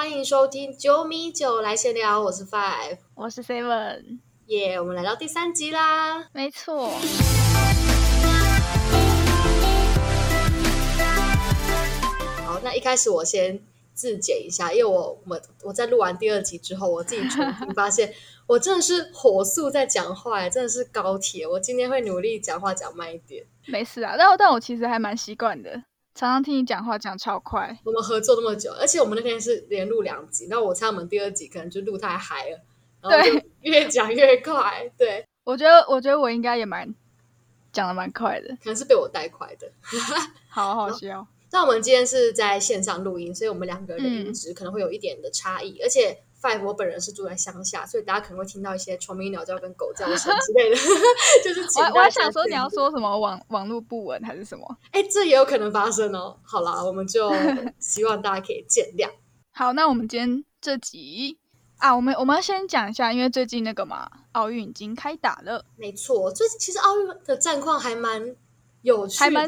欢迎收听九米九来闲聊，我是 Five，我是 Seven，耶我们来到第三集啦。没错。好，那一开始我先自检一下，因为我我我在录完第二集之后，我自己重新发现，我真的是火速在讲话，真的是高铁。我今天会努力讲话讲慢一点。没事啊，但但我其实还蛮习惯的，常常听你讲话讲超快。我们合作那么久，而且我们那天是连录两集，那我猜我们第二集可能就录太嗨了，然后就越讲越快。对，我觉得我觉得我应该也蛮讲的蛮快的，可能是被我带快的。好好笑。那我们今天是在线上录音，所以我们两个人的音质可能会有一点的差异。而且，Five 我本人是住在乡下，所以大家可能会听到一些虫鸣鸟叫跟狗叫声之类的。就是我我还想说你要说什么网网络不稳还是什么？哎，这也有可能发生哦。好啦，我们就 希望大家可以见谅。好，那我们今天这集啊，我们我们要先讲一下，因为最近那个嘛，奥运已经开打了。没错，最近其实奥运的战况还蛮。有趣的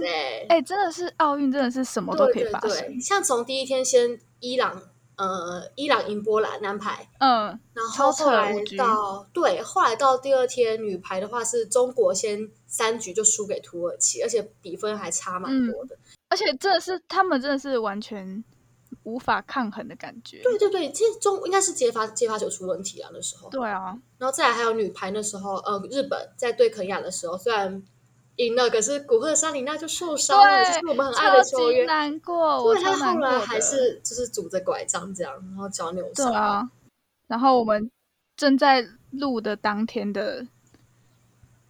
哎，真的是奥运，真的是什么都可以发生。像从第一天先伊朗，呃，伊朗赢波兰男排，嗯，然后后来到对，后来到第二天女排的话，是中国先三局就输给土耳其，而且比分还差蛮多的。而且真的是他们真的是完全无法抗衡的感觉。对对对，其实中应该是接发接发球出问题啊，那时候。对啊，然后再来还有女排那时候，呃，日本在对肯亚的时候，虽然。赢了，可是古贺沙里娜就受伤了，就是我们很爱的球员，难过。我他后来还是就是拄着拐杖这样，然后脚扭伤。对啊，然后我们正在录的当天的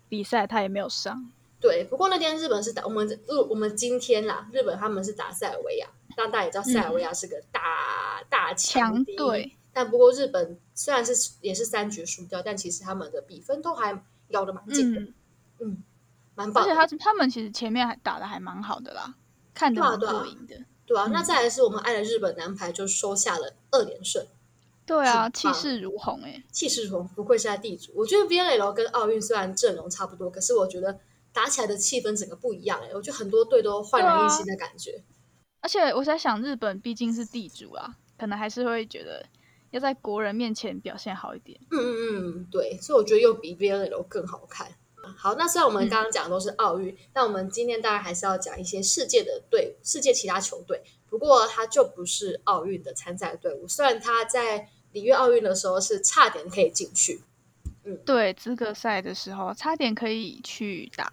比赛，他也没有上。对，不过那天日本是打我们录，我们今天啦，日本他们是打塞尔维亚，但大家也知道塞尔维亚是个大大强队。但不过日本虽然是也是三局输掉，但其实他们的比分都还咬得蛮紧的。嗯。而且他他们其实前面还打的还蛮好的啦，看得蛮过瘾的。对啊，那再来是我们爱的日本男排就收下了二连胜。对啊，气势如虹哎，气势如虹，不愧是在地主。我觉得 V N L 跟奥运虽然阵容差不多，可是我觉得打起来的气氛整个不一样哎。我觉得很多队都焕然一新的感觉。而且我在想，日本毕竟是地主啊，可能还是会觉得要在国人面前表现好一点。嗯嗯嗯，对，所以我觉得又比 V N L 更好看。好，那虽然我们刚刚讲的都是奥运，但我们今天当然还是要讲一些世界的队，世界其他球队。不过它就不是奥运的参赛队伍，虽然它在里约奥运的时候是差点可以进去。嗯，对，资格赛的时候差点可以去打。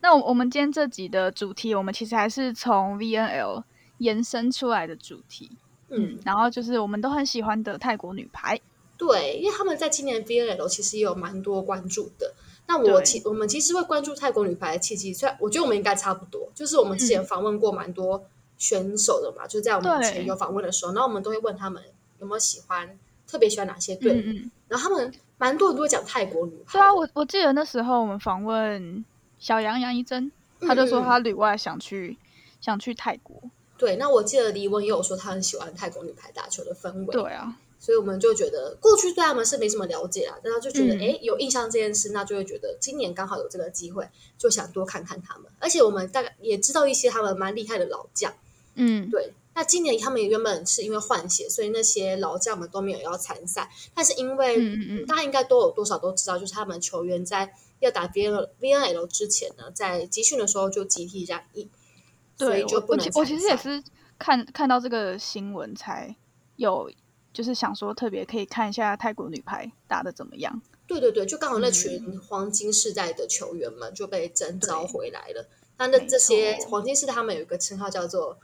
那我我们今天这集的主题，我们其实还是从 VNL 延伸出来的主题。嗯，然后就是我们都很喜欢的泰国女排。对，因为他们在今年 VNL 其实也有蛮多关注的。那我其我们其实会关注泰国女排的契机，虽然我觉得我们应该差不多，就是我们之前访问过蛮多选手的嘛，就在我们前有访问的时候，然后我们都会问他们有没有喜欢，特别喜欢哪些队，然后他们蛮多人都会讲泰国女排。对啊，我我记得那时候我们访问小杨杨一真，他就说他旅外想去想去泰国。对，那我记得李文也有说他很喜欢泰国女排打球的氛围。对啊。所以我们就觉得过去对他们是没什么了解啊，但他就觉得哎有印象这件事，那就会觉得今年刚好有这个机会，就想多看看他们。而且我们大概也知道一些他们蛮厉害的老将，嗯，对。那今年他们原本是因为换血，所以那些老将们都没有要参赛。但是因为大家应该都有多少都知道，就是他们球员在要打 V N V N L 之前呢，在集训的时候就集体染疫，所以就不能我其实也是看看到这个新闻才有。就是想说，特别可以看一下泰国女排打的怎么样。对对对，就刚好那群黄金世代的球员们就被征召回来了。那那这些黄金世代，他们有一个称号叫做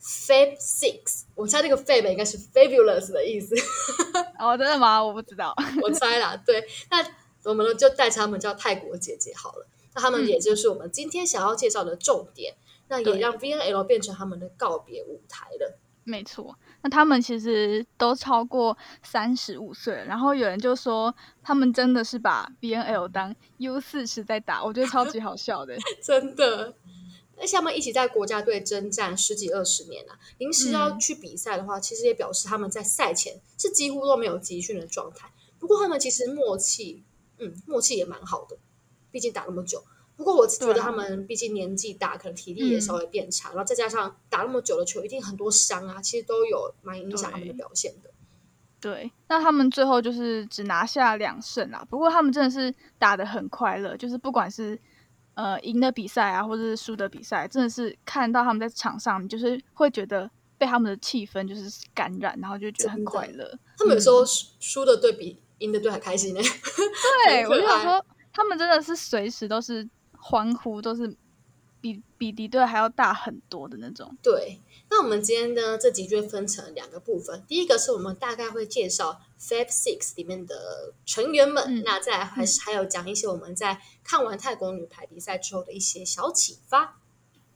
Fab Six。我猜这个 Fab 应该是 Fabulous 的意思。哦，真的吗？我不知道，我猜啦。对，那我们就代称他们叫泰国姐姐好了。那他们也就是我们今天想要介绍的重点。那也让 V N L 变成他们的告别舞台了。没错。那他们其实都超过三十五岁，然后有人就说他们真的是把 B N L 当 U 四十在打，我觉得超级好笑的，真的。而且他们一起在国家队征战十几二十年了，临时要去比赛的话，其实也表示他们在赛前是几乎都没有集训的状态。不过他们其实默契，嗯，默契也蛮好的，毕竟打那么久。不过我觉得他们毕竟年纪大，可能体力也稍微变差，然后再加上打那么久的球，一定很多伤啊，其实都有蛮影响他们的表现的。对，那他们最后就是只拿下两胜啦。不过他们真的是打的很快乐，就是不管是呃赢的比赛啊，或者是输的比赛，真的是看到他们在场上，就是会觉得被他们的气氛就是感染，然后就觉得很快乐。他们有时候输的队比赢的队还开心呢。对，我就想说，他们真的是随时都是欢呼，都是比比敌对还要大很多的那种。对。那我们今天呢，这集就分成两个部分。第一个是我们大概会介绍 Fab Six 里面的成员们，那再还是还有讲一些我们在看完泰国女排比赛之后的一些小启发。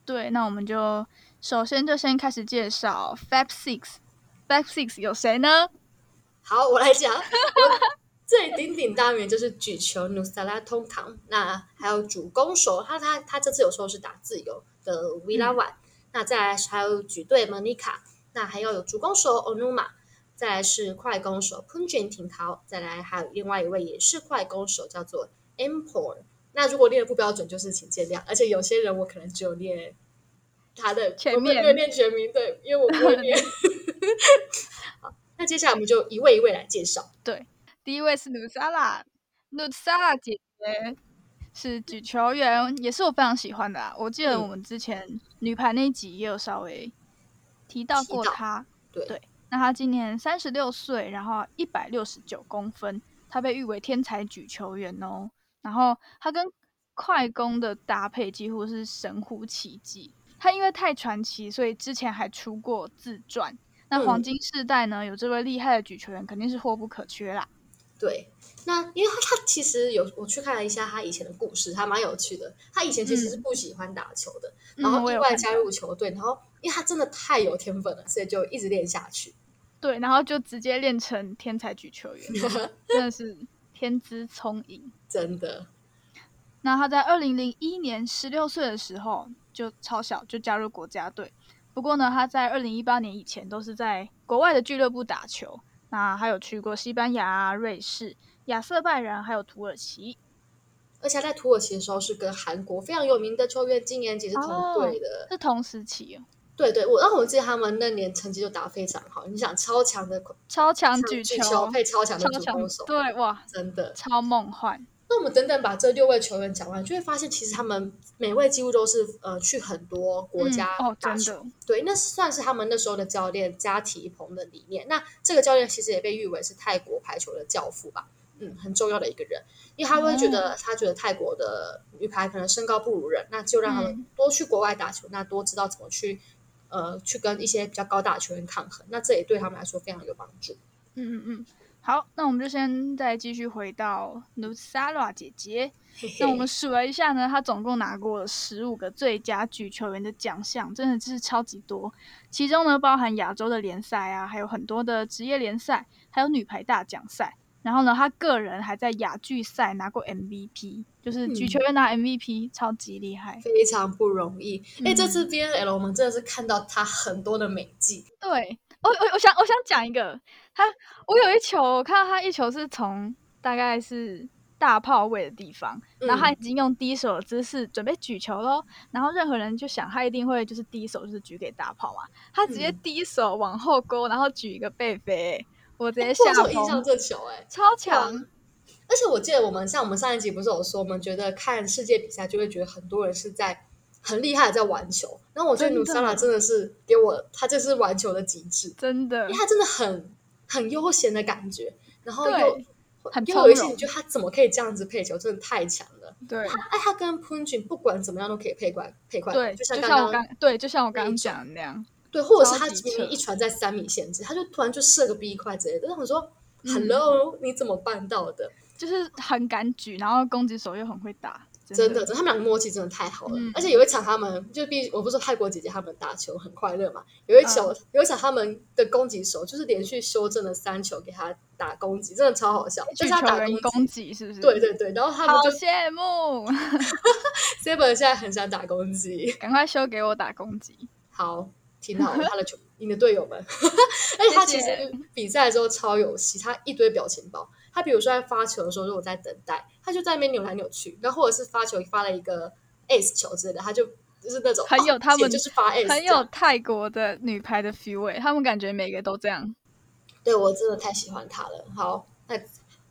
对，那我们就首先就先开始介绍 Fab Six。Fab Six 有谁呢？好，我来讲。最鼎鼎大名就是举球 Nusala 通堂，那还有主攻手，他他他这次有时候是打自由的 Villawan。那再来还有举队 Monica，那还要有主攻手 Onuma，再来是快攻手 Punjin 廷涛，再来还有另外一位也是快攻手叫做 Empor。那如果练的不标准，就是请见谅。而且有些人我可能只有练他的前面，练全名对，因为我不会练。好，那接下来我们就一位一位来介绍。对，第一位是 Nusala，Nusala 姐姐。是举球员，也是我非常喜欢的啊！我记得我们之前女排那集也有稍微提到过她。对，那她今年三十六岁，然后一百六十九公分，她被誉为天才举球员哦。然后她跟快攻的搭配几乎是神乎其技。她因为太传奇，所以之前还出过自传。那黄金世代呢，有这位厉害的举球员，肯定是货不可缺啦。对。那因为他他其实有我去看了一下他以前的故事，还蛮有趣的。他以前其实是不喜欢打球的，然后意外加入球队，然后因为他真的太有天分了，所以就一直练下去。对，然后就直接练成天才举球员，真的是天资聪颖，真的。那他在二零零一年十六岁的时候就超小就加入国家队，不过呢，他在二零一八年以前都是在国外的俱乐部打球。那还有去过西班牙、瑞士。亚瑟拜然还有土耳其，而且在土耳其的时候是跟韩国非常有名的球员金延吉是同队的，是同时期哦。对对，我然后我记得他们那年成绩就打非常好。你想，超强的超强举球配超强的主攻手，对哇，真的超梦幻。那我们等等把这六位球员讲完，就会发现其实他们每位几乎都是呃去很多国家打球。对，那算是他们那时候的教练加提蓬的理念。那这个教练其实也被誉为是泰国排球的教父吧。嗯，很重要的一个人，因为他会觉得，他觉得泰国的女排可能身高不如人，那就让他们多去国外打球，那多知道怎么去，呃，去跟一些比较高大的球员抗衡，那这也对他们来说非常有帮助。嗯嗯嗯，好，那我们就先再继续回到 Nusara 姐姐，那我们数了一下呢，她总共拿过了十五个最佳举球员的奖项，真的是超级多，其中呢包含亚洲的联赛啊，还有很多的职业联赛，还有女排大奖赛。然后呢，她个人还在亚巨赛拿过 MVP，就是举球员拿 MVP，超级厉害，非常不容易。哎，这次 BNL 我们真的是看到她很多的美技。对，我我我想我想讲一个，他我有一球，我看到他一球是从大概是大炮位的地方，然后他已经用低手的姿势准备举球喽。然后任何人就想他一定会就是低手就是举给大炮嘛，他直接低手往后勾，然后举一个背飞。我直接下印象这球，哎，超强！而且我记得我们像我们上一集不是有说，我们觉得看世界比赛就会觉得很多人是在很厉害的在玩球。然后我觉得努萨拉真的是给我，他这是玩球的极致，真的，因为他真的很很悠闲的感觉，然后又很又有一些你觉得他怎么可以这样子配球，真的太强了。对，他哎，他跟 Punjin 不管怎么样都可以配快配快，对，就像刚刚对，就像我刚刚讲的那样。对，或者是他明明一传在三米限制，他就突然就射个 B 块之类的。我说，Hello，你怎么办到的？就是很敢举，然后攻击手又很会打，真的，他们两个默契真的太好了。而且有一场他们就毕，我不是说泰国姐姐他们打球很快乐嘛？有一球，有一场他们的攻击手就是连续修正了三球给他打攻击，真的超好笑。就是他打攻击是不是？对对对，然后他们就羡慕。Seven 现在很想打攻击，赶快修给我打攻击。好。挺好的，他的球，你的队友们，而且他其实比赛的时候超有戏，他一堆表情包，他比如说在发球的时候，如果在等待，他就在那边扭来扭去，然后或者是发球发了一个 ace 球之类的，他就就是那种很有他们就是发 ace，很有泰国的女排的 feel，他们感觉每个都这样。对我真的太喜欢他了。好，那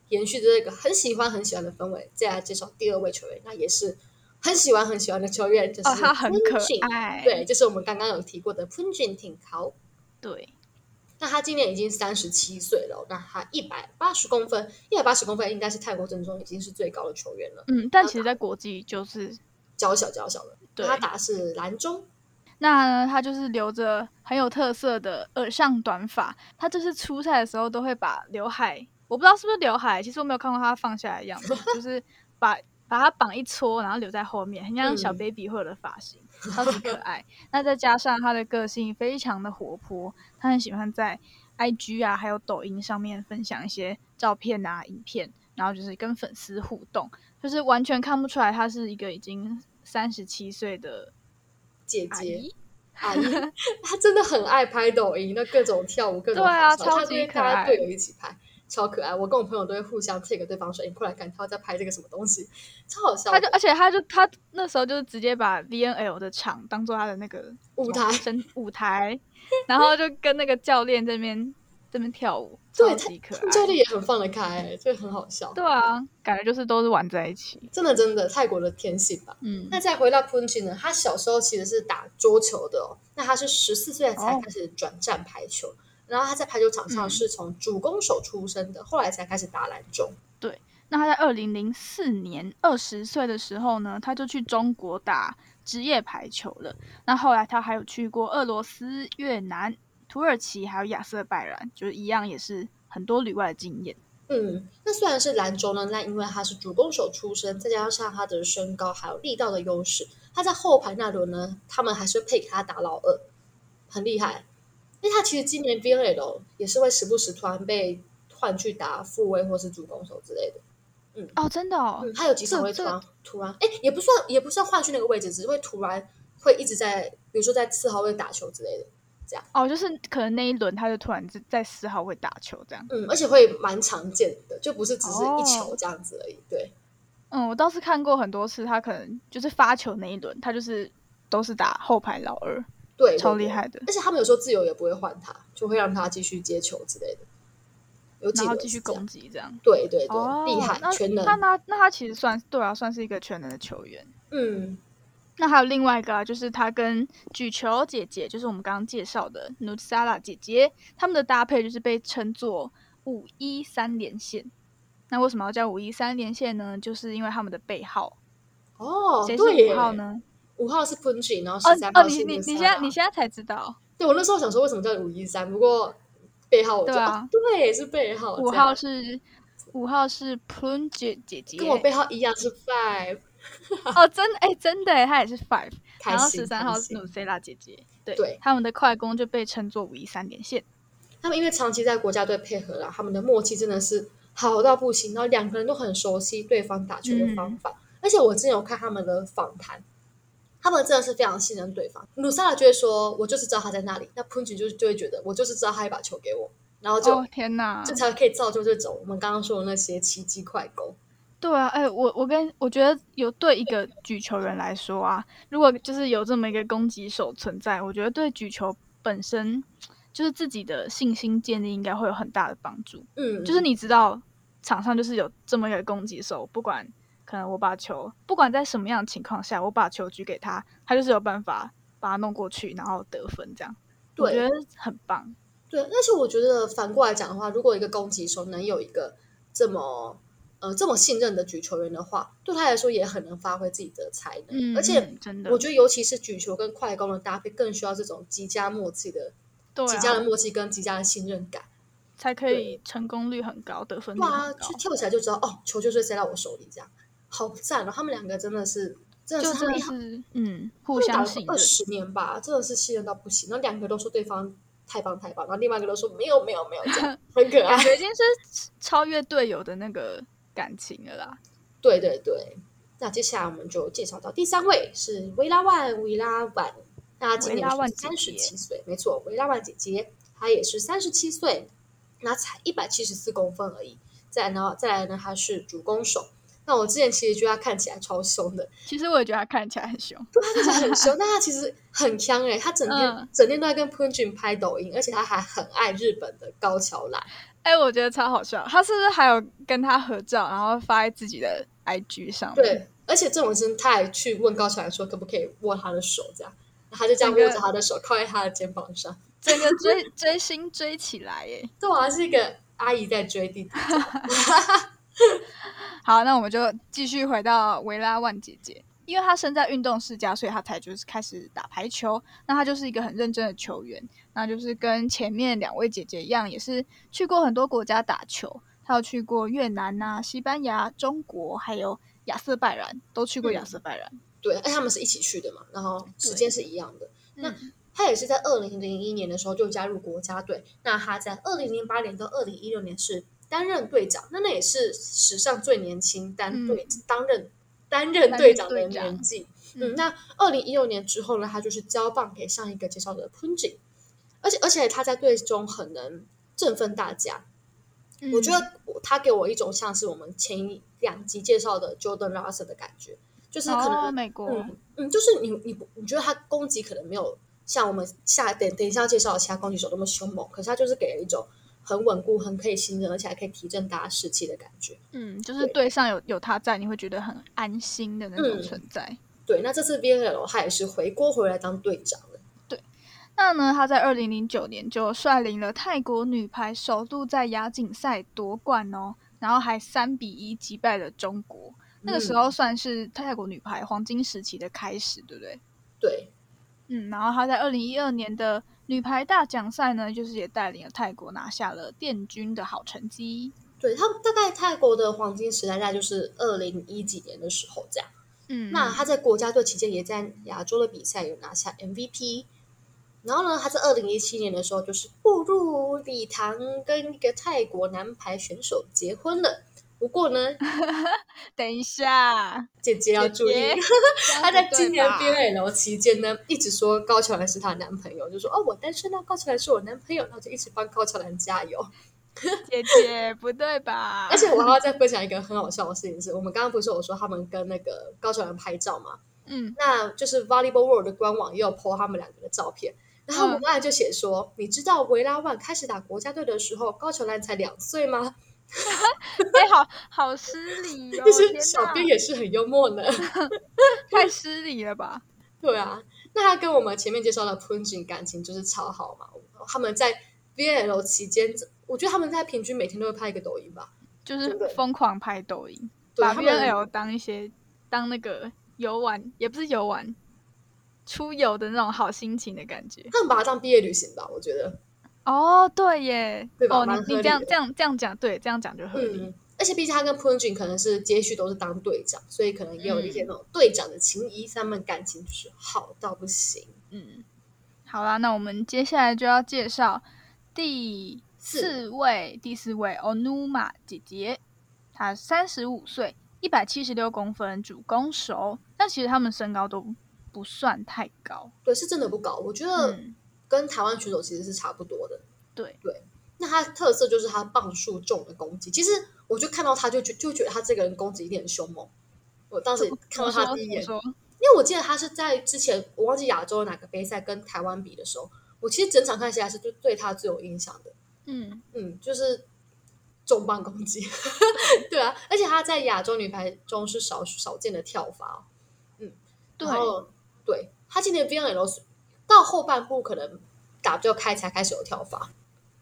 延续着这个很喜欢很喜欢的氛围，再来介绍第二位球员，那也是。很喜欢很喜欢的球员就是他很可爱，对，就是我们刚刚有提过的潘俊廷考。对，那他今年已经三十七岁了，那他一百八十公分，一百八十公分应该是泰国阵中已经是最高的球员了。嗯，但其实，在国际就是娇小娇小的。对，他打是蓝中。那他就是留着很有特色的耳上短发，他就是出赛的时候都会把刘海，我不知道是不是刘海，其实我没有看过他放下来的样子，就是把。把他绑一撮，然后留在后面，很像小 baby 或者发型，超级可爱。那再加上他的个性非常的活泼，他很喜欢在 IG 啊，还有抖音上面分享一些照片啊、影片，然后就是跟粉丝互动，就是完全看不出来他是一个已经三十七岁的姐姐阿姨。她真的很爱拍抖音，那各种跳舞，各种对啊，超级可爱，队友一起拍。超可爱，我跟我朋友都会互相 take 对方说：“你过来看，他在拍这个什么东西，超好笑。”他就而且他就他那时候就是直接把 V N L 的场当做他的那个舞台，舞台，然后就跟那个教练这边这边跳舞，超级可爱。教练也很放得开，就很好笑。对啊，感觉就是都是玩在一起，真的真的泰国的天性吧。嗯，那再回到 Punch 呢？他小时候其实是打桌球的哦，那他是十四岁才开始转战排球。然后他在排球场上是从主攻手出身的，后来才开始打篮中。对，那他在二零零四年二十岁的时候呢，他就去中国打职业排球了。那后来他还有去过俄罗斯、越南、土耳其，还有亚瑟拜然，就是一样也是很多旅外的经验。嗯，那虽然是篮中呢，那因为他是主攻手出身，再加上他的身高还有力道的优势，他在后排那轮呢，他们还是配给他打老二，很厉害。因为他其实今年 V N L 也是会时不时突然被换去打副位或是主攻手之类的，嗯，哦，真的哦，他有几场会突然突然，哎，也不算也不算换去那个位置，只是会突然会一直在，比如说在四号位打球之类的，这样。哦，就是可能那一轮他就突然在四号位打球这样，嗯，而且会蛮常见的，就不是只是一球这样子而已，对。嗯，我倒是看过很多次，他可能就是发球那一轮，他就是都是打后排老二。对，超厉害的，而且他们有时候自由也不会换他，就会让他继续接球之类的，有然后继续攻击这样。对对对，厉害，全能。那他那他其实算对啊，算是一个全能的球员。嗯，那还有另外一个啊，就是他跟举球姐姐，就是我们刚刚介绍的 Nutsala 姐姐，他们的搭配就是被称作五一三连线。那为什么要叫五一三连线呢？就是因为他们的背号。哦，谁是五号呢？五号是 Punji，然后十三号是你你你现在你现在才知道？对我那时候想说为什么叫五一三，不过背号我知道，对是背号。五号是五号是 Punji 姐姐，跟我背号一样是 Five。哦，真的哎，真的哎，他也是 Five。然后十三号是 Nusela 姐姐，对，他们的快攻就被称作五一三连线。他们因为长期在国家队配合了，他们的默契真的是好到不行，然后两个人都很熟悉对方打球的方法，而且我之前有看他们的访谈。他们真的是非常信任对方。努萨拉就会说：“我就是知道他在那里。”那潘吉就就会觉得：“我就是知道他一把球给我。”然后就天哪，这才可以造就这种我们刚刚说的那些奇迹快攻。对啊，哎，我我跟我觉得有对一个举球人来说啊，如果就是有这么一个攻击手存在，我觉得对举球本身就是自己的信心建立应该会有很大的帮助。嗯，就是你知道场上就是有这么一个攻击手，不管。可能我把球，不管在什么样的情况下，我把球举给他，他就是有办法把它弄过去，然后得分，这样，我觉得很棒。对，但是我觉得反过来讲的话，如果一个攻击手能有一个这么呃这么信任的举球员的话，对他来说也很能发挥自己的才能。而且真的，我觉得尤其是举球跟快攻的搭配，更需要这种极佳默契的、对极佳的默契跟极佳的信任感，才可以成功率很高，得分率哇，就跳起来就知道哦，球就是塞到我手里这样。好赞哦！他们两个真的是，真的是，真的是，嗯，互相信任二十年吧，真的是信任到不行。然后两个都说对方太棒太棒，然后另外一个都说没有没有没有，这样 很可爱，感觉已经是超越队友的那个感情了啦。对对对，那接下来我们就介绍到第三位是维拉万维拉万，那今年三十七岁，没错，维拉万姐姐她也是三十七岁，那才一百七十四公分而已。再然后再来呢，她是主攻手。那我之前其实觉得他看起来超凶的，其实我也觉得他看起来很凶，对，他看起来很凶，但他其实很强哎，他整天整天都在跟 Punjin 拍抖音，而且他还很爱日本的高桥兰。哎，我觉得超好笑，他是不是还有跟他合照，然后发在自己的 IG 上？对，而且郑文生他还去问高桥兰说可不可以握他的手，这样，他就这样握着他的手靠在他的肩膀上，整个追追星追起来耶，这好像是一个阿姨在追弟弟。好，那我们就继续回到维拉万姐姐，因为她生在运动世家，所以她才就是开始打排球。那她就是一个很认真的球员，那就是跟前面两位姐姐一样，也是去过很多国家打球。她有去过越南呐、西班牙、中国，还有亚瑟拜然，都去过亚瑟拜然。对，哎，他们是一起去的嘛，然后时间是一样的。那她也是在二零零一年的时候就加入国家队。那她在二零零八年到二零一六年是。担任队长，那那也是史上最年轻担队担任担任队长的年纪。嗯，那二零一六年之后呢，他就是交棒给上一个介绍的 Punji，而且而且他在队中很能振奋大家。我觉得他给我一种像是我们前两集介绍的 Jordan Russell 的感觉，就是可能美国，嗯，就是你你你觉得他攻击可能没有像我们下等等一下介绍的其他攻击手那么凶猛，可是他就是给了一种。很稳固，很可以信任，而且还可以提振大家士气的感觉。嗯，就是队上有有他在，你会觉得很安心的那种存在。对，那这次 v l 他也是回国回来当队长了。对，那呢，他在二零零九年就率领了泰国女排首度在亚锦赛夺冠哦，然后还三比一击败了中国。那个时候算是泰国女排黄金时期的开始，对不对？对。嗯，然后她在二零一二年的。女排大奖赛呢，就是也带领了泰国拿下了殿军的好成绩。对他大概泰国的黄金时代，大概就是二零一几年的时候这样。嗯，那他在国家队期间也在亚洲的比赛有拿下 MVP。然后呢，他在二零一七年的时候就是步入礼堂，跟一个泰国男排选手结婚了。不过呢，等一下，姐姐要注意，她在今年 B A L 期间呢，一直说高桥兰是她男朋友，就说哦，我单身啊，高桥兰是我男朋友，然后就一直帮高桥兰加油。姐姐不对吧？而且我还要再分享一个很好笑的事情，是我们刚刚不是我说他们跟那个高桥兰拍照嘛？嗯，那就是 Volleyball World 的官网也有 po 他们两个的照片，然后我们刚才就写说，你知道维拉万开始打国家队的时候，高桥兰才两岁吗？哎，好好失礼哦！其实小编也是很幽默的，太失礼了吧？对啊，那他跟我们前面介绍的 Punjin 感情就是超好嘛。他们在 VL 期间，我觉得他们在平均每天都会拍一个抖音吧，就是疯狂拍抖音，把 VL 当一些当那个游玩，也不是游玩，出游的那种好心情的感觉。他们把它当毕业旅行吧，我觉得。哦，对耶，对吧？哦，你你这样这样这样讲，对，这样讲就合理。而且毕竟他跟 Punjin 可能是接续都是当队长，所以可能也有一些那种队长的情谊，他们感情就是好到不行。嗯，好啦，那我们接下来就要介绍第四位，第四位 Onuma 姐姐，她三十五岁，一百七十六公分，主攻手。但其实他们身高都不算太高，对，是真的不高。我觉得。跟台湾选手其实是差不多的，对对。那他特色就是他磅数重的攻击。其实我就看到他就觉就觉得他这个人攻击一定很凶猛。我当时看到他第一眼，因为我记得他是在之前我忘记亚洲哪个杯赛跟台湾比的时候，我其实整场看下来是就对他最有印象的。嗯嗯，就是重磅攻击，对啊。而且他在亚洲女排中是少少见的跳法。嗯，对对，他今年 V N L。到后半部可能打就开才开始有跳法，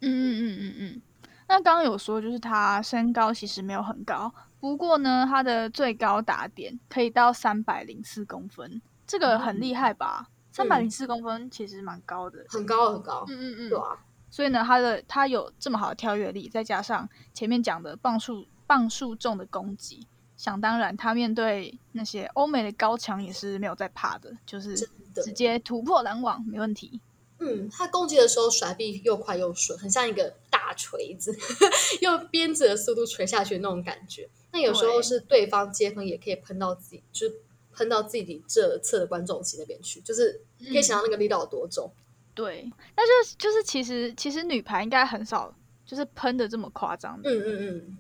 嗯嗯嗯嗯嗯。那刚刚有说就是他身高其实没有很高，不过呢他的最高打点可以到三百零四公分，这个很厉害吧？三百零四公分其实蛮高的，很高很高。嗯嗯嗯，对啊。所以呢，他的他有这么好的跳跃力，再加上前面讲的磅数磅数重的攻击。想当然，他面对那些欧美的高墙也是没有在怕的，就是直接突破拦网，没问题。嗯，他攻击的时候甩臂又快又顺，很像一个大锤子，用鞭子的速度锤下去那种感觉。那有时候是对方接分也可以喷到自己，就是喷到自己这侧的观众席那边去，就是可以想到那个力道有多重。对，那就就是其实其实女排应该很少就是喷的这么夸张。嗯嗯嗯。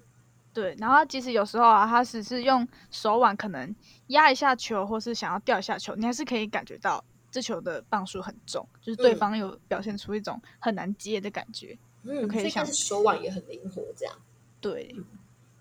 对，然后其实有时候啊，他只是用手腕可能压一下球，或是想要掉一下球，你还是可以感觉到这球的磅数很重，就是对方有表现出一种很难接的感觉。嗯，可以想手腕也很灵活，这样。对。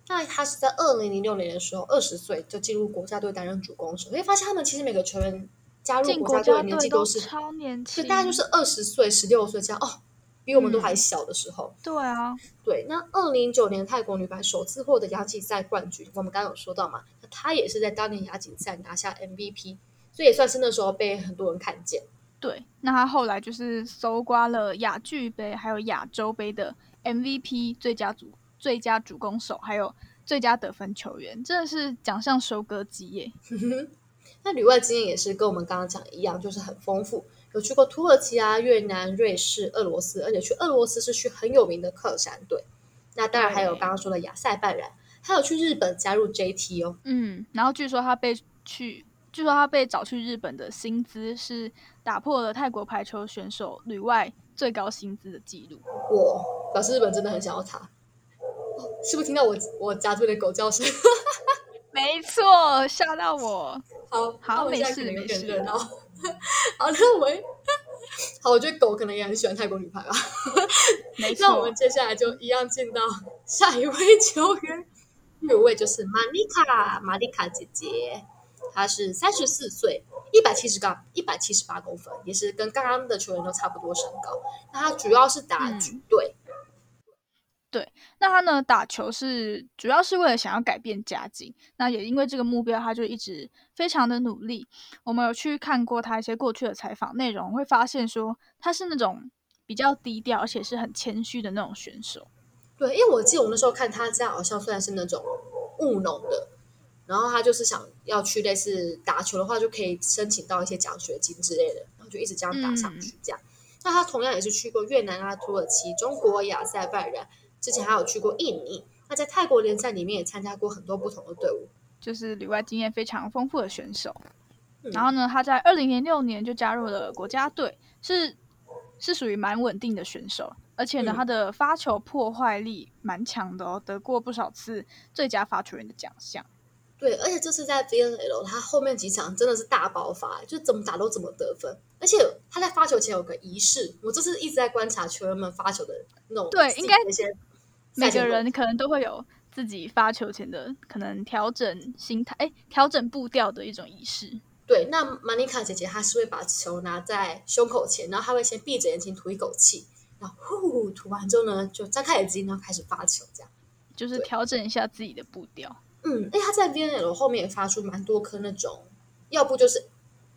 那他是在二零零六年的时候，二十岁就进入国家队担任主攻手。你会发现他们其实每个球员加入国家队的年纪都是超年轻，大概就是二十岁、十六岁这样哦。比我们都还小的时候，对啊，对。那二零零九年泰国女排首次获得亚锦赛冠军，我们刚刚有说到嘛，那她也是在当年亚锦赛拿下 MVP，所以也算是那时候被很多人看见。对，那她后来就是搜刮了亚俱杯还有亚洲杯的 MVP、最佳主最佳主攻手，还有最佳得分球员，真的是奖项收割机耶。那旅外经验也是跟我们刚刚讲一样，就是很丰富。有去过土耳其啊、越南、瑞士、俄罗斯，而且去俄罗斯是去很有名的克山队。那当然还有刚刚说的亚塞拜然，还有去日本加入 JT 哦。嗯，然后据说他被去，据说他被找去日本的薪资是打破了泰国排球选手旅外最高薪资的记录。哇，表示日本真的很想要他。是不是听到我我家这边的狗叫声？没错，吓到我。好好，没事没事。好，那我们好，我觉得狗可能也很喜欢泰国女排吧。没错，那我们接下来就一样进到下一位球员，第五位就是玛丽卡，玛丽卡姐姐，她是三十四岁，一百七十杠，一百七十八公分，也是跟刚刚的球员都差不多身高。那她主要是打举队。对，那他呢？打球是主要是为了想要改变家境，那也因为这个目标，他就一直非常的努力。我们有去看过他一些过去的采访内容，会发现说他是那种比较低调，而且是很谦虚的那种选手。对，因为我记得我那时候看他这样，好像算是那种务农的，然后他就是想要去类似打球的话，就可以申请到一些奖学金之类的，然后就一直这样打上去。这样，那他同样也是去过越南啊、土耳其、中国、亚塞拜然。之前还有去过印尼，那在泰国联赛里面也参加过很多不同的队伍，就是旅外经验非常丰富的选手。然后呢，他在二零零六年就加入了国家队，是是属于蛮稳定的选手，而且呢，他的发球破坏力蛮强的哦，得过不少次最佳发球员的奖项。对，而且这次在 VNL，他后面几场真的是大爆发，就怎么打都怎么得分。而且他在发球前有个仪式，我这次一直在观察球员们发球的那种，对，应该那些。每个人可能都会有自己发球前的可能调整心态，哎，调整步调的一种仪式。对，那玛妮卡姐姐她是会把球拿在胸口前，然后她会先闭着眼睛吐一口气，然后呼吐完之后呢，就张开眼睛，然后开始发球，这样就是调整一下自己的步调。嗯，哎，她在 V N L 后面也发出蛮多颗那种，要不就是，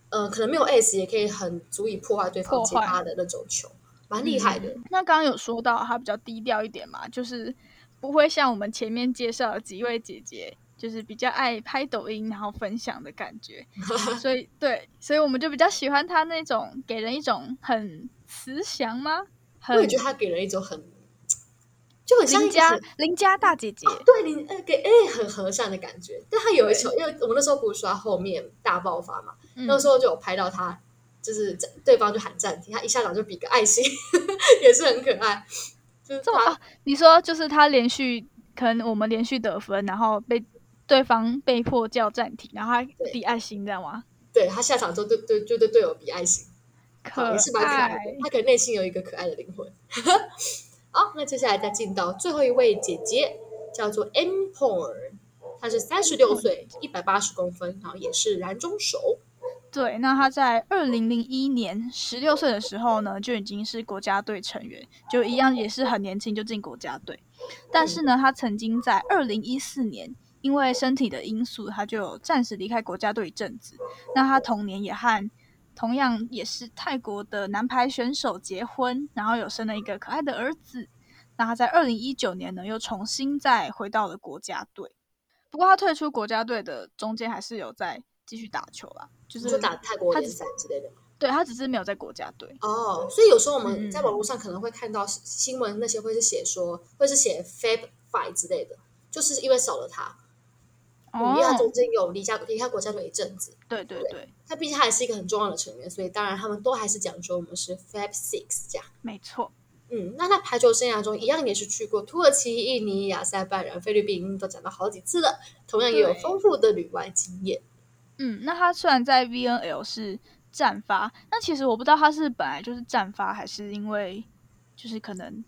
呃，可能没有 S 也可以很足以破坏对方接发的那种球。蛮厉害的。那刚刚有说到她比较低调一点嘛，就是不会像我们前面介绍的几位姐姐，就是比较爱拍抖音然后分享的感觉。所以对，所以我们就比较喜欢她那种给人一种很慈祥吗？我也觉得她给人一种很就很像邻家邻家大姐姐。对，邻呃给哎很和善的感觉。但她有一球，因为我们那时候不是说后面大爆发嘛，那时候就有拍到他。就是对方就喊暂停，他一下场就比个爱心，也是很可爱。就是这么，你说就是他连续可能我们连续得分，然后被对方被迫叫暂停，然后他比爱心，知道吗？对他下场之后对对就对队友比爱心，可是蛮可爱的。他可能内心有一个可爱的灵魂。好，那接下来再进到最后一位姐姐，叫做 M Porn，她是三十六岁，一百八十公分，然后也是篮中手。对，那他在二零零一年十六岁的时候呢，就已经是国家队成员，就一样也是很年轻就进国家队。但是呢，他曾经在二零一四年因为身体的因素，他就暂时离开国家队一阵子。那他同年也和同样也是泰国的男排选手结婚，然后有生了一个可爱的儿子。那他在二零一九年呢，又重新再回到了国家队。不过他退出国家队的中间，还是有在继续打球啦。就是打泰国联赛之类的对他只是没有在国家队。哦，所以有时候我们在网络上可能会看到新闻，那些会是写说，会是写 Fab Five 之类的，就是因为少了他，因为他中间有离家离开国家队一阵子。对对对，他毕竟他还是一个很重要的成员，所以当然他们都还是讲说我们是 Fab Six 这样。没错，嗯，那他排球生涯中一样也是去过土耳其、印尼、亚塞拜然、菲律宾，都讲到好几次了，同样也有丰富的旅外经验。嗯，那他虽然在 VNL 是战发，但其实我不知道他是本来就是战发，还是因为就是可能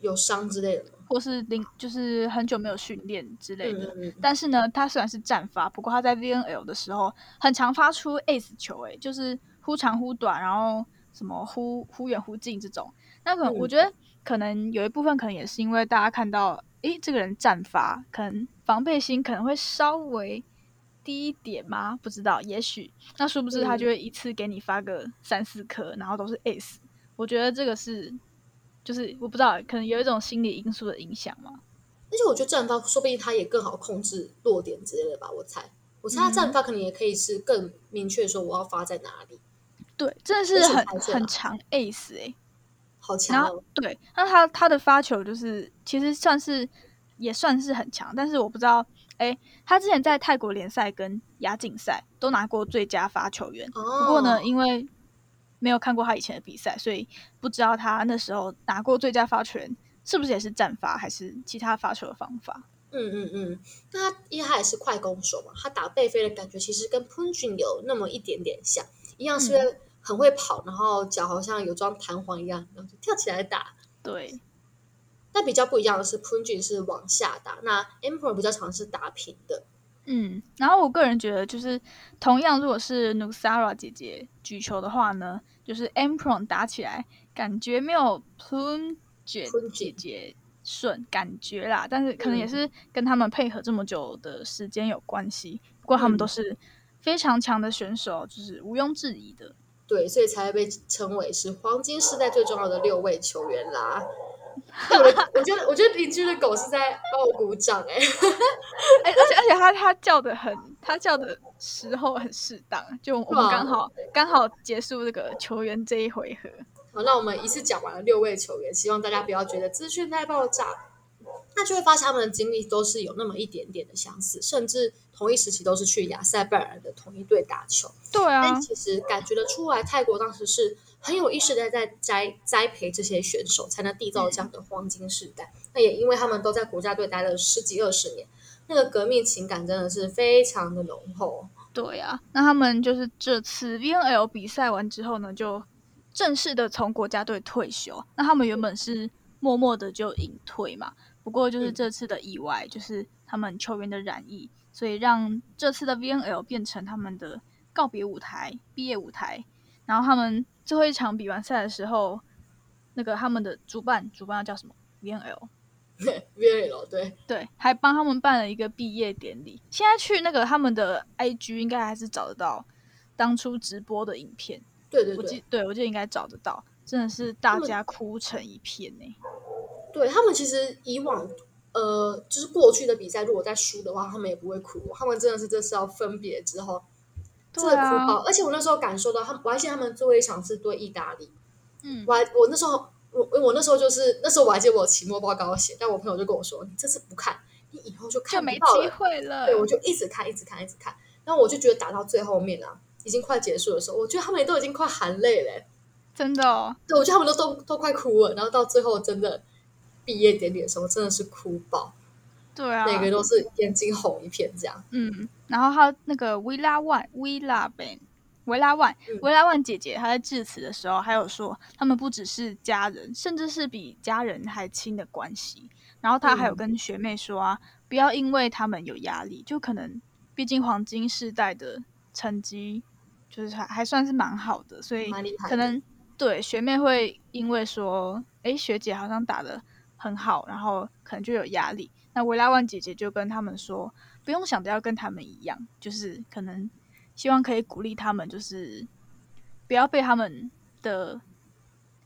有伤之类的，或是零就是很久没有训练之类的。但是呢，他虽然是战发，不过他在 VNL 的时候很常发出 Ace 球，诶，就是忽长忽短，然后什么忽忽远忽近这种。那可能我觉得，可能有一部分可能也是因为大家看到，诶，这个人战发，可能防备心可能会稍微低一点吗？不知道，也许那殊不知他就会一次给你发个三四颗，然后都是 ace。我觉得这个是，就是我不知道，可能有一种心理因素的影响嘛。而且我觉得战发说不定他也更好控制落点之类的吧。我猜，我猜他战发可能也可以是更明确说我要发在哪里。对，真的是很很长 ace 哎。好强！对，那他他的发球就是其实算是也算是很强，但是我不知道，哎，他之前在泰国联赛跟亚锦赛都拿过最佳发球员。不过呢，因为没有看过他以前的比赛，所以不知道他那时候拿过最佳发球员是不是也是战发，还是其他发球的方法。嗯嗯嗯，那他因为他也是快攻手嘛，他打背飞的感觉其实跟 Punjin 有那么一点点像，一样是。很会跑，然后脚好像有装弹簧一样，然后就跳起来打。对，但比较不一样的是 p u n j i 是往下打，那 Emperor 比较常是打平的。嗯，然后我个人觉得，就是同样，如果是 Nusara 姐姐举球的话呢，就是 Emperor 打起来感觉没有 p u n j i 姐姐顺，感觉啦。但是可能也是跟他们配合这么久的时间有关系。不过他们都是非常强的选手，就是毋庸置疑的。对，所以才会被称为是黄金时代最重要的六位球员啦。我我觉得，我觉得邻居的狗是在帮我鼓掌哎，哎，而且而且它它叫的很，它叫的时候很适当，就我们刚好刚好结束这个球员这一回合。好，那我们一次讲完了六位球员，希望大家不要觉得资讯太爆炸。那就会发现他们的经历都是有那么一点点的相似，甚至同一时期都是去亚塞拜然的同一队打球。对啊，但其实感觉得出来，泰国当时是很有意识的在栽栽培这些选手，才能缔造这样的黄金时代。那也因为他们都在国家队待了十几二十年，那个革命情感真的是非常的浓厚。对啊，那他们就是这次 VNL 比赛完之后呢，就正式的从国家队退休。那他们原本是默默的就隐退嘛。不过就是这次的意外，就是他们球员的染疫，所以让这次的 VNL 变成他们的告别舞台、毕业舞台。然后他们最后一场比完赛的时候，那个他们的主办主办叫什么 VNL？对 VNL，对对，还帮他们办了一个毕业典礼。现在去那个他们的 IG 应该还是找得到当初直播的影片。对对对，我记对我记得应该找得到，真的是大家哭成一片呢。对他们其实以往，呃，就是过去的比赛，如果再输的话，他们也不会哭。他们真的是这次要分别之后，真的哭爆。而且我那时候感受到，他们我还记得他们最后一场是对意大利。嗯，我还我那时候我我那时候就是那时候我还记得我期末报告写，但我朋友就跟我说：“你这次不看，你以后就看没机会了。”对，我就一直看，一直看，一直看。然后我就觉得打到最后面啊，已经快结束的时候，我觉得他们也都已经快含泪了，真的。哦对，我觉得他们都都都快哭了。然后到最后真的。毕业典礼的时候真的是哭爆，对啊，每个都是眼睛红一片这样。嗯，然后他那个维拉万维拉本维拉万维拉万姐姐，她在致辞的时候还有说，他们不只是家人，甚至是比家人还亲的关系。然后她还有跟学妹说啊，不要因为他们有压力，就可能毕竟黄金世代的成绩就是还还算是蛮好的，所以可能对学妹会因为说，哎，学姐好像打的。很好，然后可能就有压力。那维拉万姐姐就跟他们说，不用想着要跟他们一样，就是可能希望可以鼓励他们，就是不要被他们的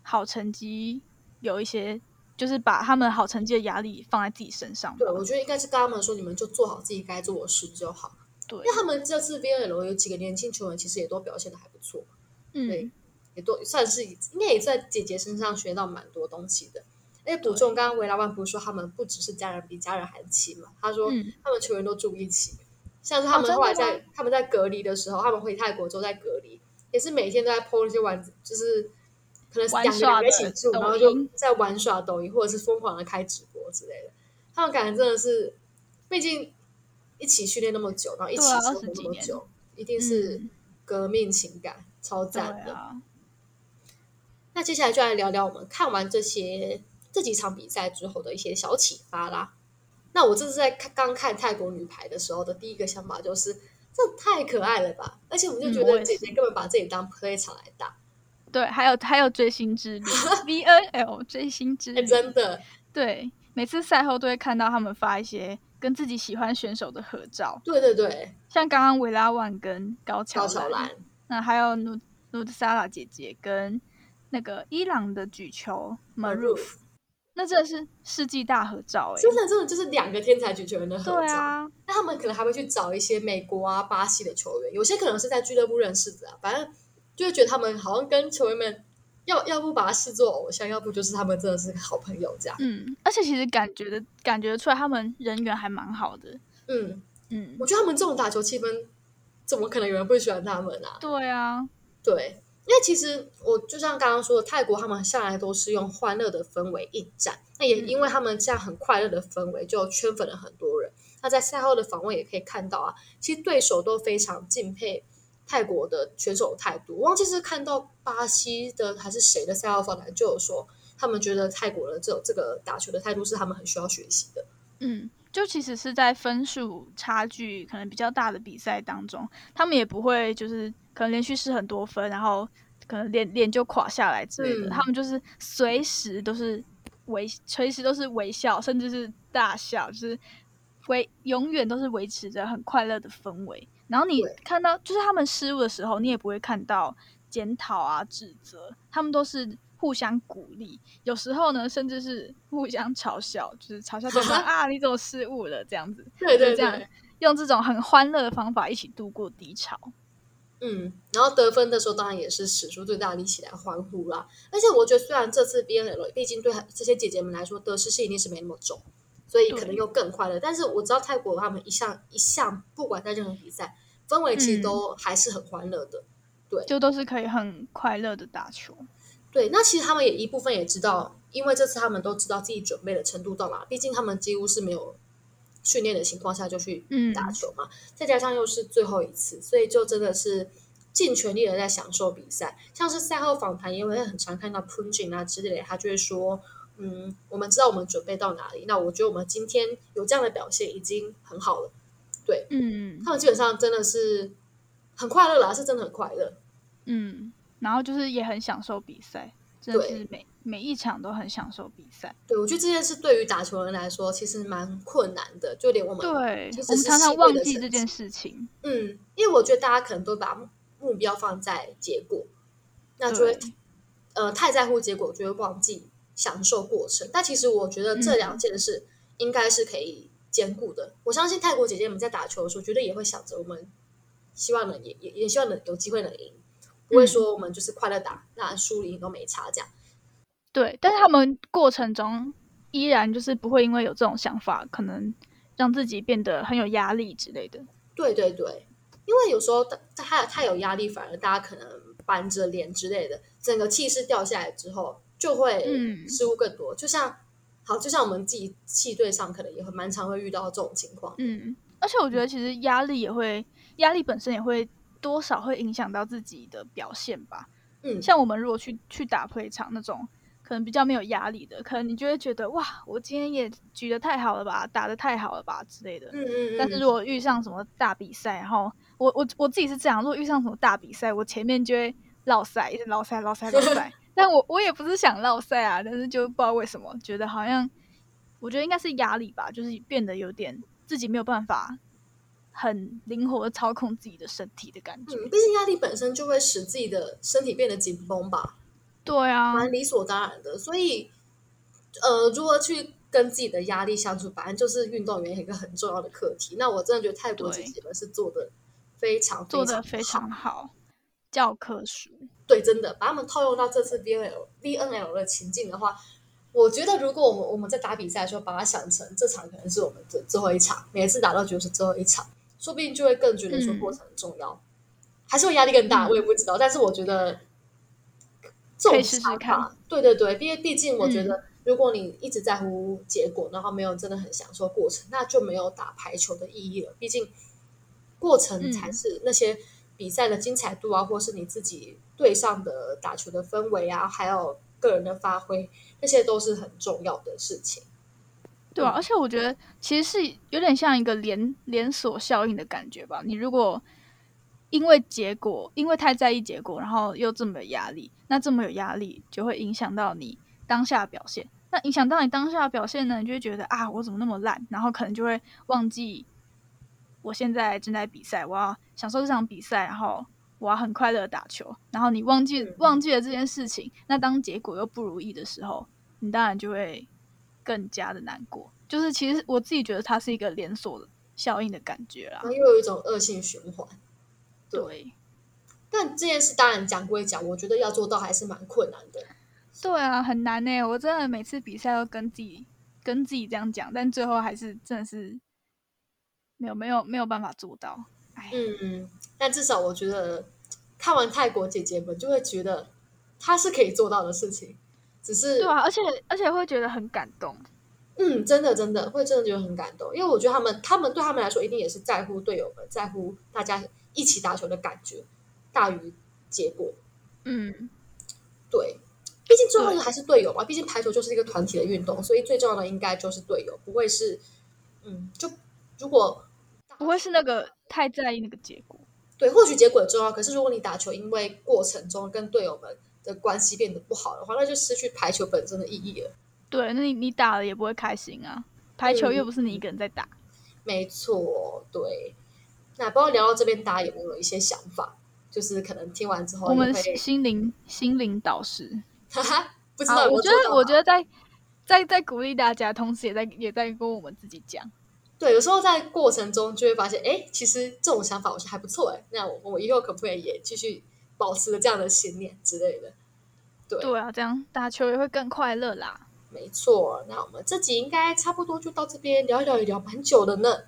好成绩有一些，就是把他们好成绩的压力放在自己身上。对，我觉得应该是跟他们说，你们就做好自己该做的事就好。对，因为他们这次 VNL 有几个年轻球员，其实也都表现的还不错。嗯，对，也都算是应该也在姐姐身上学到蛮多东西的。哎，补充，刚刚维拉万不是说他们不只是家人，比家人还亲嘛？他说他们球员都住一起，像是他们后来在他们在隔离的时候，他们回泰国之后在隔离，也是每天都在 PO 那些玩，就是可能两个人一起住，然后就在玩耍抖音，或者是疯狂的开直播之类的。他们感觉真的是，毕竟一起训练那么久，然后一起生活那么久，一定是革命情感，超赞的。那接下来就来聊聊我们看完这些这几场比赛之后的一些小启发啦。那我这是在看刚看泰国女排的时候的第一个想法就是，这太可爱了吧！而且我们就觉得姐姐根本把自己当 play 场来打。对，还有还有追星之旅，V N L 追星之旅，真的。对，每次赛后都会看到他们发一些跟自己喜欢选手的合照。对对对，像刚刚维拉万跟高桥兰，那还有努努德萨拉姐姐跟。那个伊朗的举球 Maruf，那真的是世纪大合照哎！真的真的就是两个天才举球员的合照。对啊，那他们可能还会去找一些美国啊、巴西的球员，有些可能是在俱乐部认识的啊。反正就会觉得他们好像跟球员们要要不把他视作偶像，要不就是他们真的是好朋友这样。嗯，而且其实感觉的感觉出来，他们人缘还蛮好的。嗯嗯，我觉得他们这种打球气氛，怎么可能有人不喜欢他们啊？对啊，对。因为其实我就像刚刚说的，泰国他们向来都是用欢乐的氛围应战。那也因为他们这样很快乐的氛围，就圈粉了很多人。那在赛后的访问也可以看到啊，其实对手都非常敬佩泰国的选手态度。我忘记是看到巴西的还是谁的赛后访谈，就有说他们觉得泰国的这这个打球的态度是他们很需要学习的。嗯，就其实是在分数差距可能比较大的比赛当中，他们也不会就是。可能连续失很多分，然后可能脸脸就垮下来之类的。他们就是随时都是微，随时都是微笑，甚至是大笑，就是维永远都是维持着很快乐的氛围。然后你看到就是他们失误的时候，你也不会看到检讨啊、指责，他们都是互相鼓励。有时候呢，甚至是互相嘲笑，就是嘲笑对方 啊，你怎么失误了这样子？对对对，用这种很欢乐的方法一起度过低潮。嗯，然后得分的时候，当然也是使出最大力气来欢呼啦。而且我觉得，虽然这次 B N L 毕竟对这些姐姐们来说，得失心一定是没那么重，所以可能又更快乐。但是我知道泰国他们一向一向，不管在任何比赛，氛围其实都还是很欢乐的。对，就都是可以很快乐的打球。对，那其实他们也一部分也知道，因为这次他们都知道自己准备的程度到哪，毕竟他们几乎是没有。训练的情况下就去打球嘛，再加上又是最后一次，所以就真的是尽全力的在享受比赛。像是赛后访谈，因为很常看到 Punjin 啊之类的，他就会说：“嗯，我们知道我们准备到哪里，那我觉得我们今天有这样的表现已经很好了。”对，嗯，他们基本上真的是很快乐啦，是真的很快乐。嗯，然后就是也很享受比赛，真的是每。每一场都很享受比赛，对我觉得这件事对于打球人来说其实蛮困难的，就连我们对，我们常常忘记这件事情。嗯，因为我觉得大家可能都把目标放在结果，那就会呃太在乎结果，就会忘记享受过程。但其实我觉得这两件事应该是可以兼顾的。我相信泰国姐姐们在打球的时候，绝对也会想着我们希望能也也也希望能有机会能赢，不会说我们就是快乐打，那输赢都没差这样。对，但是他们过程中依然就是不会因为有这种想法，可能让自己变得很有压力之类的。对对对，因为有时候他太有压力，反而大家可能板着脸之类的，整个气势掉下来之后，就会失误更多。就像好，就像我们自己气队上，可能也会蛮常会遇到这种情况。嗯，而且我觉得其实压力也会，压力本身也会多少会影响到自己的表现吧。嗯，像我们如果去去打 play 场那种。可能比较没有压力的，可能你就会觉得哇，我今天也举的太好了吧，打的太好了吧之类的。嗯嗯但是如果遇上什么大比赛，然后我我我自己是这样，如果遇上什么大比赛，我前面就会落赛，一直落赛落赛落赛。但我我也不是想落赛啊，但是就不知道为什么，觉得好像我觉得应该是压力吧，就是变得有点自己没有办法很灵活的操控自己的身体的感觉。毕竟压力本身就会使自己的身体变得紧绷吧。对啊，蛮理所当然的。所以，呃，如何去跟自己的压力相处，反正就是运动员一个很重要的课题。那我真的觉得泰国姐姐们是做的非常做的非常好，教科书。对，真的把他们套用到这次 V N L V N L 的情境的话，我觉得如果我们我们在打比赛的时候，把它想成这场可能是我们的最后一场，每次打到就是最后一场，说不定就会更觉得说过程很重要，还是会压力更大。我也不知道，但是我觉得。这种试试看。对对对，因为毕竟我觉得，如果你一直在乎结果，然后没有真的很享受过程，那就没有打排球的意义了。毕竟过程才是那些比赛的精彩度啊，或是你自己队上的打球的氛围啊，还有个人的发挥，那些都是很重要的事情。对啊，而且我觉得其实是有点像一个连连锁效应的感觉吧。你如果因为结果，因为太在意结果，然后又这么有压力，那这么有压力就会影响到你当下表现。那影响到你当下表现呢，你就会觉得啊，我怎么那么烂？然后可能就会忘记我现在正在比赛，我要享受这场比赛，然后我要很快乐打球。然后你忘记忘记了这件事情，那当结果又不如意的时候，你当然就会。更加的难过，就是其实我自己觉得它是一个连锁效应的感觉啦，又有一种恶性循环。对，但这件事当然讲归讲，我觉得要做到还是蛮困难的。对啊，很难呢。我真的每次比赛都跟自己跟自己这样讲，但最后还是真的是没有没有没有办法做到。嗯，但至少我觉得看完泰国姐姐们，就会觉得她是可以做到的事情。只是对啊，而且而且会觉得很感动，嗯，真的真的会真的觉得很感动，因为我觉得他们他们对他们来说一定也是在乎队友们，在乎大家一起打球的感觉大于结果，嗯，对，毕竟最重要的还是队友嘛，毕竟排球就是一个团体的运动，所以最重要的应该就是队友，不会是，嗯，就如果不会是那个太在意那个结果，对，或许结果重要，可是如果你打球因为过程中跟队友们。的关系变得不好的话，那就失去排球本身的意义了。对，那你你打了也不会开心啊。排球又不是你一个人在打。没错，对。那不知道聊到这边，大家有没有一些想法？就是可能听完之后，我们心灵心灵导师，哈哈，不知道。我觉得，我觉得在在在鼓励大家，同时也在也在跟我们自己讲。对，有时候在过程中就会发现，哎，其实这种想法我觉得还不错，哎，那我我以后可不可以也继续？保持了这样的信念之类的，对对啊，这样打球也会更快乐啦。没错，那我们这集应该差不多就到这边聊一聊，也聊蛮久的呢。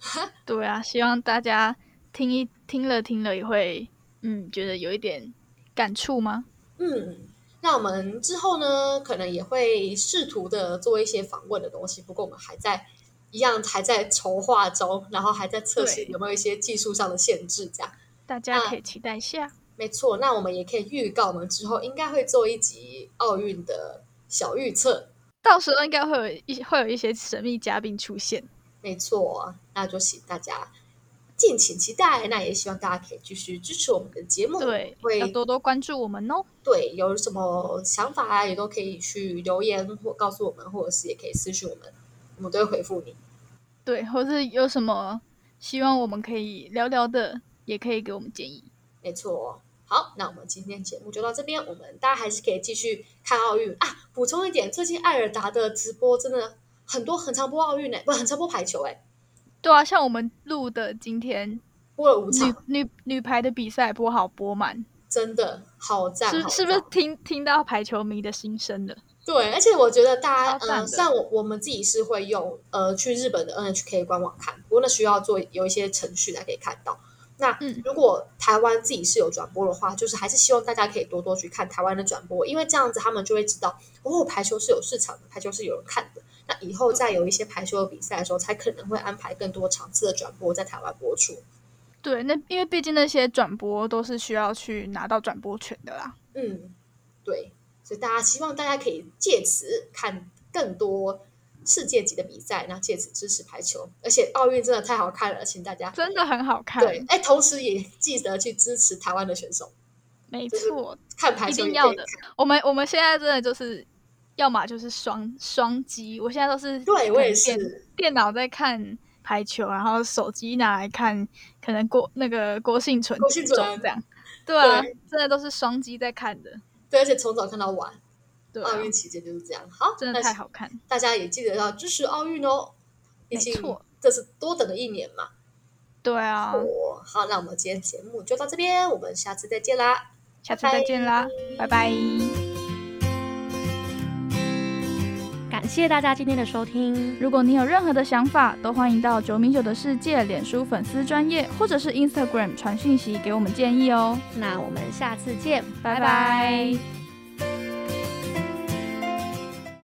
对啊，希望大家听一听了听了也会嗯觉得有一点感触吗？嗯，那我们之后呢，可能也会试图的做一些访问的东西，不过我们还在一样还在筹划中，然后还在测试有没有一些技术上的限制，这样大家可以期待一下。没错，那我们也可以预告，我们之后应该会做一集奥运的小预测，到时候应该会有一会有一些神秘嘉宾出现。没错，那就请大家敬请期待。那也希望大家可以继续支持我们的节目，对，要多多关注我们哦。对，有什么想法啊，也都可以去留言或告诉我们，或者是也可以私信我们，我们都会回复你。对，或是有什么希望我们可以聊聊的，也可以给我们建议。没错。好，那我们今天节目就到这边。我们大家还是可以继续看奥运啊。补充一点，最近艾尔达的直播真的很多，很常播奥运呢，不 很常播排球哎。对啊，像我们录的今天播了五场女女女排的比赛，播好播满，真的好赞。是是不是听听到排球迷的心声了？对，而且我觉得大家嗯，像我我们自己是会用呃去日本的 NHK 官网看，不过那需要做有一些程序才可以看到。那如果台湾自己是有转播的话，就是还是希望大家可以多多去看台湾的转播，因为这样子他们就会知道哦，排球是有市场的，排球是有人看的。那以后再有一些排球的比赛的时候，才可能会安排更多场次的转播在台湾播出。对，那因为毕竟那些转播都是需要去拿到转播权的啦。嗯，对，所以大家希望大家可以借此看更多。世界级的比赛，然后借此支持排球，而且奥运真的太好看了，请大家真的很好看。对，哎，同时也记得去支持台湾的选手。没错，看排球一定要的。我们我们现在真的就是，要么就是双双击。我现在都是对我也是电脑在看排球，然后手机拿来看，可能郭那个郭幸存、郭幸存这样。对啊，真的都是双击在看的。对，而且从早看到晚。奥运期间就是这样，好，真的太好看。大家也记得要支持奥运哦，没错，这是多等了一年嘛。对啊，好，那我们今天节目就到这边，我们下次再见啦，下次再见啦，拜拜。感谢大家今天的收听，如果你有任何的想法，都欢迎到九米九的世界脸书粉丝专业，或者是 Instagram 传讯息给我们建议哦。那我们下次见，拜拜。